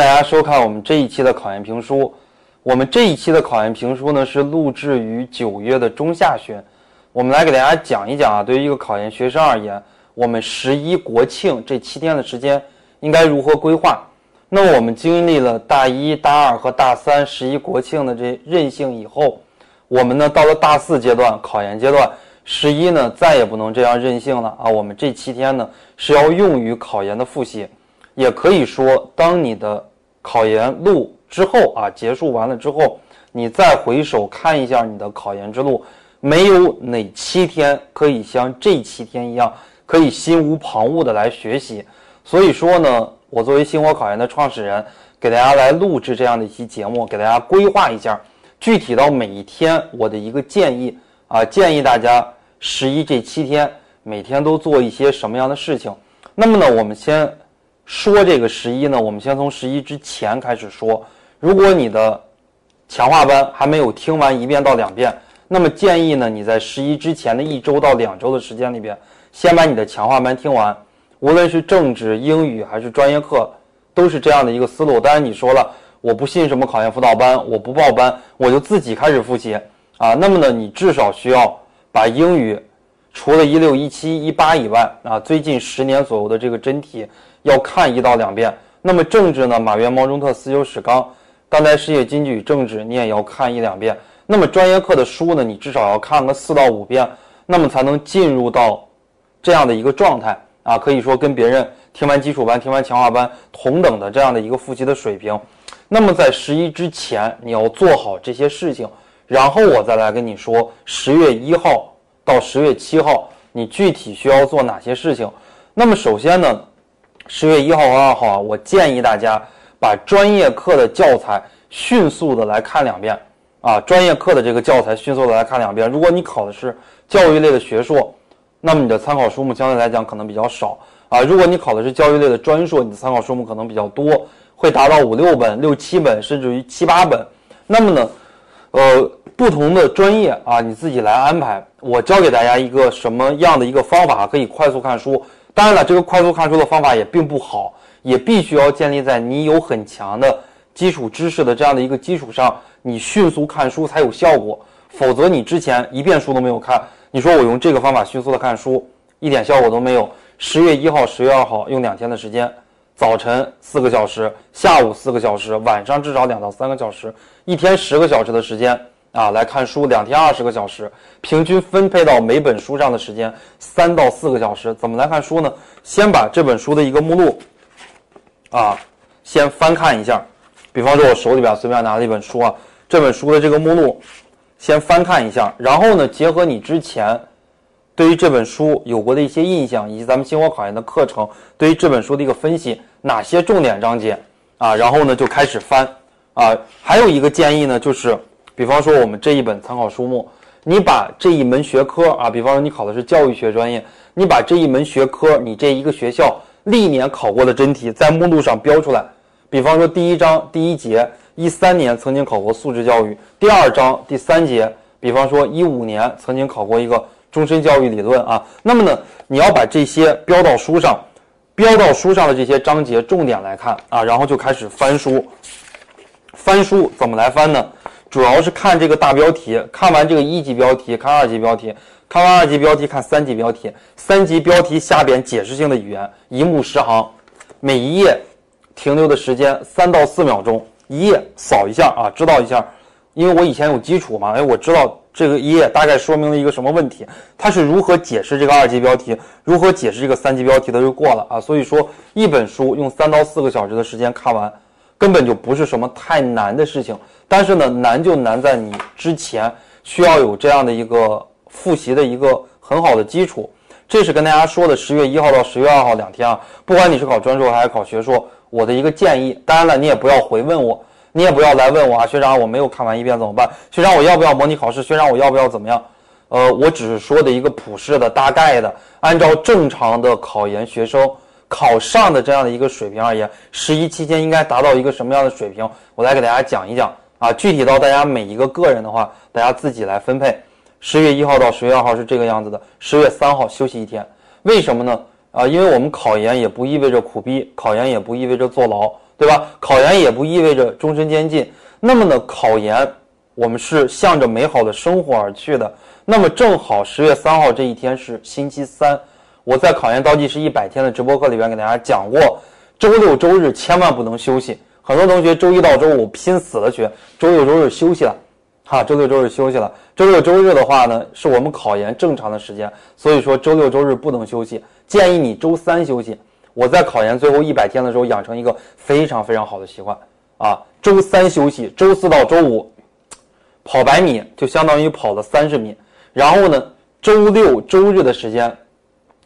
大家收看我们这一期的考研评书。我们这一期的考研评书呢是录制于九月的中下旬。我们来给大家讲一讲啊，对于一个考研学生而言，我们十一国庆这七天的时间应该如何规划？那么我们经历了大一、大二和大三十一国庆的这任性以后，我们呢到了大四阶段考研阶段，十一呢再也不能这样任性了啊！我们这七天呢是要用于考研的复习。也可以说，当你的考研路之后啊结束完了之后，你再回首看一下你的考研之路，没有哪七天可以像这七天一样，可以心无旁骛的来学习。所以说呢，我作为星火考研的创始人，给大家来录制这样的一期节目，给大家规划一下，具体到每一天我的一个建议啊，建议大家十一这七天每天都做一些什么样的事情。那么呢，我们先。说这个十一呢，我们先从十一之前开始说。如果你的强化班还没有听完一遍到两遍，那么建议呢，你在十一之前的一周到两周的时间里边，先把你的强化班听完。无论是政治、英语还是专业课，都是这样的一个思路。当然你说了，我不信什么考研辅导班，我不报班，我就自己开始复习啊。那么呢，你至少需要把英语除了一六、一七、一八以外啊，最近十年左右的这个真题。要看一到两遍，那么政治呢？马原、毛中特、思修史纲、当代世界经济与政治，你也要看一两遍。那么专业课的书呢？你至少要看个四到五遍，那么才能进入到这样的一个状态啊，可以说跟别人听完基础班、听完强化班同等的这样的一个复习的水平。那么在十一之前，你要做好这些事情，然后我再来跟你说，十月一号到十月七号，你具体需要做哪些事情。那么首先呢？十月一号和二号啊，我建议大家把专业课的教材迅速的来看两遍啊，专业课的这个教材迅速的来看两遍。如果你考的是教育类的学硕，那么你的参考书目相对来讲可能比较少啊。如果你考的是教育类的专硕，你的参考书目可能比较多，会达到五六本、六七本，甚至于七八本。那么呢，呃，不同的专业啊，你自己来安排。我教给大家一个什么样的一个方法，可以快速看书。当然了，这个快速看书的方法也并不好，也必须要建立在你有很强的基础知识的这样的一个基础上，你迅速看书才有效果。否则，你之前一遍书都没有看，你说我用这个方法迅速的看书，一点效果都没有。十月一号、十月二号用两天的时间，早晨四个小时，下午四个小时，晚上至少两到三个小时，一天十个小时的时间。啊，来看书两天二十个小时，平均分配到每本书上的时间三到四个小时。怎么来看书呢？先把这本书的一个目录，啊，先翻看一下。比方说，我手里边随便拿了一本书啊，这本书的这个目录，先翻看一下。然后呢，结合你之前对于这本书有过的一些印象，以及咱们星火考研的课程对于这本书的一个分析，哪些重点章节啊？然后呢，就开始翻啊。还有一个建议呢，就是。比方说，我们这一本参考书目，你把这一门学科啊，比方说你考的是教育学专业，你把这一门学科，你这一个学校历年考过的真题在目录上标出来。比方说，第一章第一节一三年曾经考过素质教育，第二章第三节，比方说一五年曾经考过一个终身教育理论啊。那么呢，你要把这些标到书上，标到书上的这些章节重点来看啊，然后就开始翻书。翻书怎么来翻呢？主要是看这个大标题，看完这个一级标题，看二级标题，看完二级标题，看三级标题，三级标题下边解释性的语言，一目十行，每一页停留的时间三到四秒钟，一页扫一下啊，知道一下，因为我以前有基础嘛，哎，我知道这个一页大概说明了一个什么问题，它是如何解释这个二级标题，如何解释这个三级标题的就过了啊，所以说一本书用三到四个小时的时间看完，根本就不是什么太难的事情。但是呢，难就难在你之前需要有这样的一个复习的一个很好的基础。这是跟大家说的十月一号到十月二号两天啊，不管你是考专硕还是考学硕，我的一个建议。当然了，你也不要回问我，你也不要来问我啊，学长我没有看完一遍怎么办？学长我要不要模拟考试？学长我要不要怎么样？呃，我只是说的一个普世的大概的，按照正常的考研学生。考上的这样的一个水平而言，十一期间应该达到一个什么样的水平？我来给大家讲一讲啊。具体到大家每一个个人的话，大家自己来分配。十月一号到十月二号是这个样子的，十月三号休息一天。为什么呢？啊，因为我们考研也不意味着苦逼，考研也不意味着坐牢，对吧？考研也不意味着终身监禁。那么呢，考研我们是向着美好的生活而去的。那么正好十月三号这一天是星期三，我在考研倒计时一百天的直播课里边给大家讲过，周六周日千万不能休息。很多同学周一到周五拼死了学，周六周日休息了，哈，周六周日休息了。周六周日的话呢，是我们考研正常的时间，所以说周六周日不能休息，建议你周三休息。我在考研最后一百天的时候养成一个非常非常好的习惯啊，周三休息，周四到周五跑百米就相当于跑了三十米，然后呢，周六周日的时间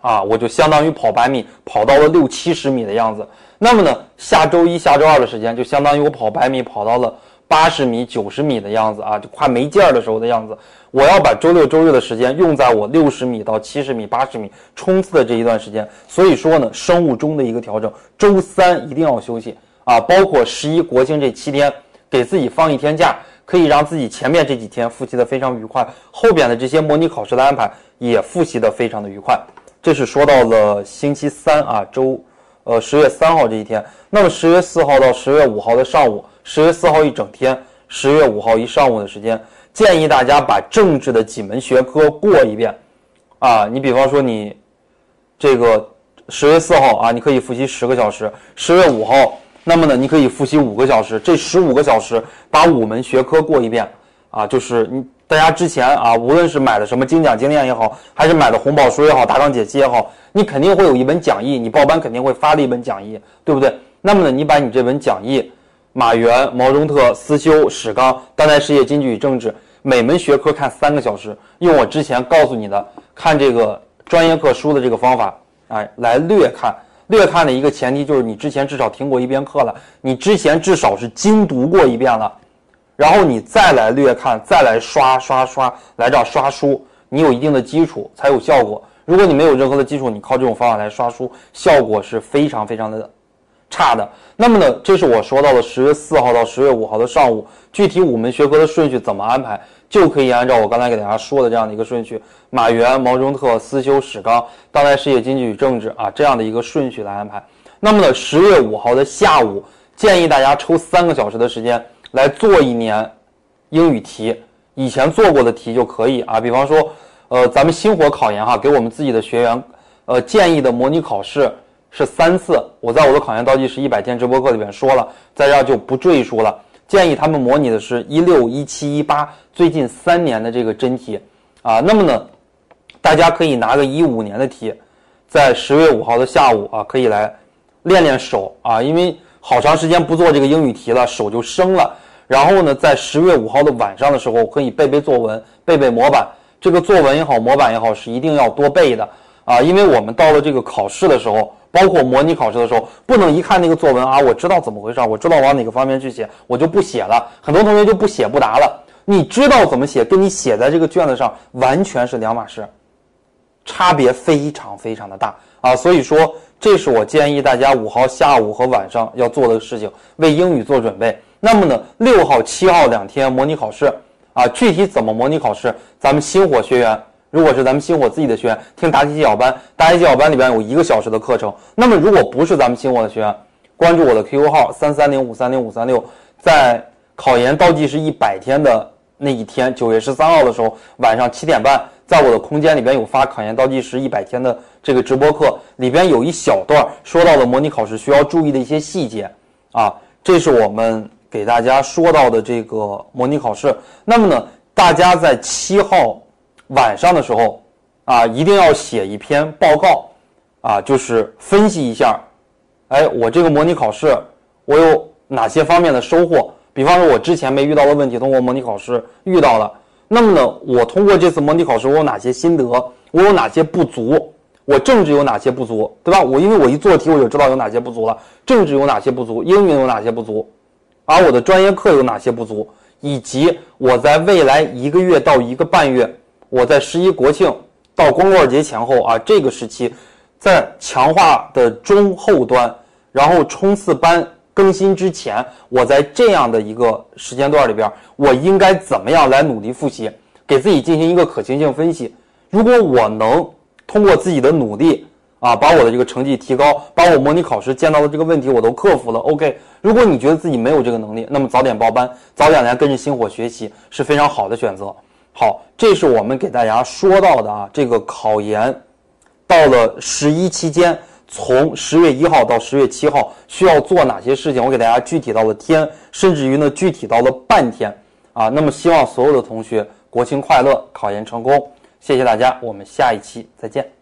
啊，我就相当于跑百米跑到了六七十米的样子。那么呢，下周一下周二的时间就相当于我跑百米跑到了八十米九十米的样子啊，就快没劲儿的时候的样子。我要把周六周日的时间用在我六十米到七十米、八十米冲刺的这一段时间，所以说呢，生物钟的一个调整，周三一定要休息啊，包括十一国庆这七天，给自己放一天假，可以让自己前面这几天复习的非常愉快，后边的这些模拟考试的安排也复习的非常的愉快。这是说到了星期三啊，周，呃，十月三号这一天。那么十月四号到十月五号的上午，十月四号一整天，十月五号一上午的时间。建议大家把政治的几门学科过一遍，啊，你比方说你这个十月四号啊，你可以复习十个小时；十月五号，那么呢，你可以复习五个小时。这十五个小时把五门学科过一遍，啊，就是你大家之前啊，无论是买的什么精讲精练也好，还是买的红宝书也好、大纲解析也好，你肯定会有一本讲义，你报班肯定会发的一本讲义，对不对？那么呢，你把你这本讲义，马原、毛中特、思修、史纲、当代事业经济与政治。每门学科看三个小时，用我之前告诉你的看这个专业课书的这个方法，哎，来略看。略看的一个前提就是你之前至少听过一遍课了，你之前至少是精读过一遍了，然后你再来略看，再来刷刷刷，来这刷书，你有一定的基础才有效果。如果你没有任何的基础，你靠这种方法来刷书，效果是非常非常的。差的，那么呢，这是我说到的十月四号到十月五号的上午，具体五门学科的顺序怎么安排，就可以按照我刚才给大家说的这样的一个顺序，马原、毛中特、思修、史纲、当代事业经济与政治啊这样的一个顺序来安排。那么呢，十月五号的下午，建议大家抽三个小时的时间来做一年英语题，以前做过的题就可以啊，比方说，呃，咱们星火考研哈，给我们自己的学员，呃，建议的模拟考试。是三次，我在我的考研倒计时一百天直播课里边说了，在这就不赘述了。建议他们模拟的是一六、一七、一八最近三年的这个真题啊。那么呢，大家可以拿个一五年的题，在十月五号的下午啊，可以来练练手啊，因为好长时间不做这个英语题了，手就生了。然后呢，在十月五号的晚上的时候，可以背背作文，背背模板。这个作文也好，模板也好，是一定要多背的啊，因为我们到了这个考试的时候。包括模拟考试的时候，不能一看那个作文啊，我知道怎么回事，我知道往哪个方面去写，我就不写了。很多同学就不写不答了。你知道怎么写，跟你写在这个卷子上完全是两码事，差别非常非常的大啊。所以说，这是我建议大家五号下午和晚上要做的事情，为英语做准备。那么呢，六号、七号两天模拟考试啊，具体怎么模拟考试，咱们星火学员。如果是咱们星火自己的学员听答题技巧班，答题技巧班里边有一个小时的课程。那么如果不是咱们星火的学员，关注我的 QQ 号三三零五三零五三六，在考研倒计时一百天的那一天，九月十三号的时候，晚上七点半，在我的空间里边有发考研倒计时一百天的这个直播课，里边有一小段说到了模拟考试需要注意的一些细节啊，这是我们给大家说到的这个模拟考试。那么呢，大家在七号。晚上的时候，啊，一定要写一篇报告，啊，就是分析一下，哎，我这个模拟考试我有哪些方面的收获？比方说，我之前没遇到的问题，通过模拟考试遇到了。那么呢，我通过这次模拟考试，我有哪些心得？我有哪些不足？我政治有哪些不足？对吧？我因为我一做题，我就知道有哪些不足了。政治有哪些不足？英语有哪些不足？而我的专业课有哪些不足？以及我在未来一个月到一个半月。我在十一国庆到光棍节前后啊，这个时期，在强化的中后端，然后冲刺班更新之前，我在这样的一个时间段里边，我应该怎么样来努力复习，给自己进行一个可行性分析。如果我能通过自己的努力啊，把我的这个成绩提高，把我模拟考试见到的这个问题我都克服了。OK，如果你觉得自己没有这个能力，那么早点报班，早点来跟着星火学习是非常好的选择。好，这是我们给大家说到的啊，这个考研到了十一期间，从十月一号到十月七号需要做哪些事情，我给大家具体到了天，甚至于呢具体到了半天啊。那么希望所有的同学国庆快乐，考研成功，谢谢大家，我们下一期再见。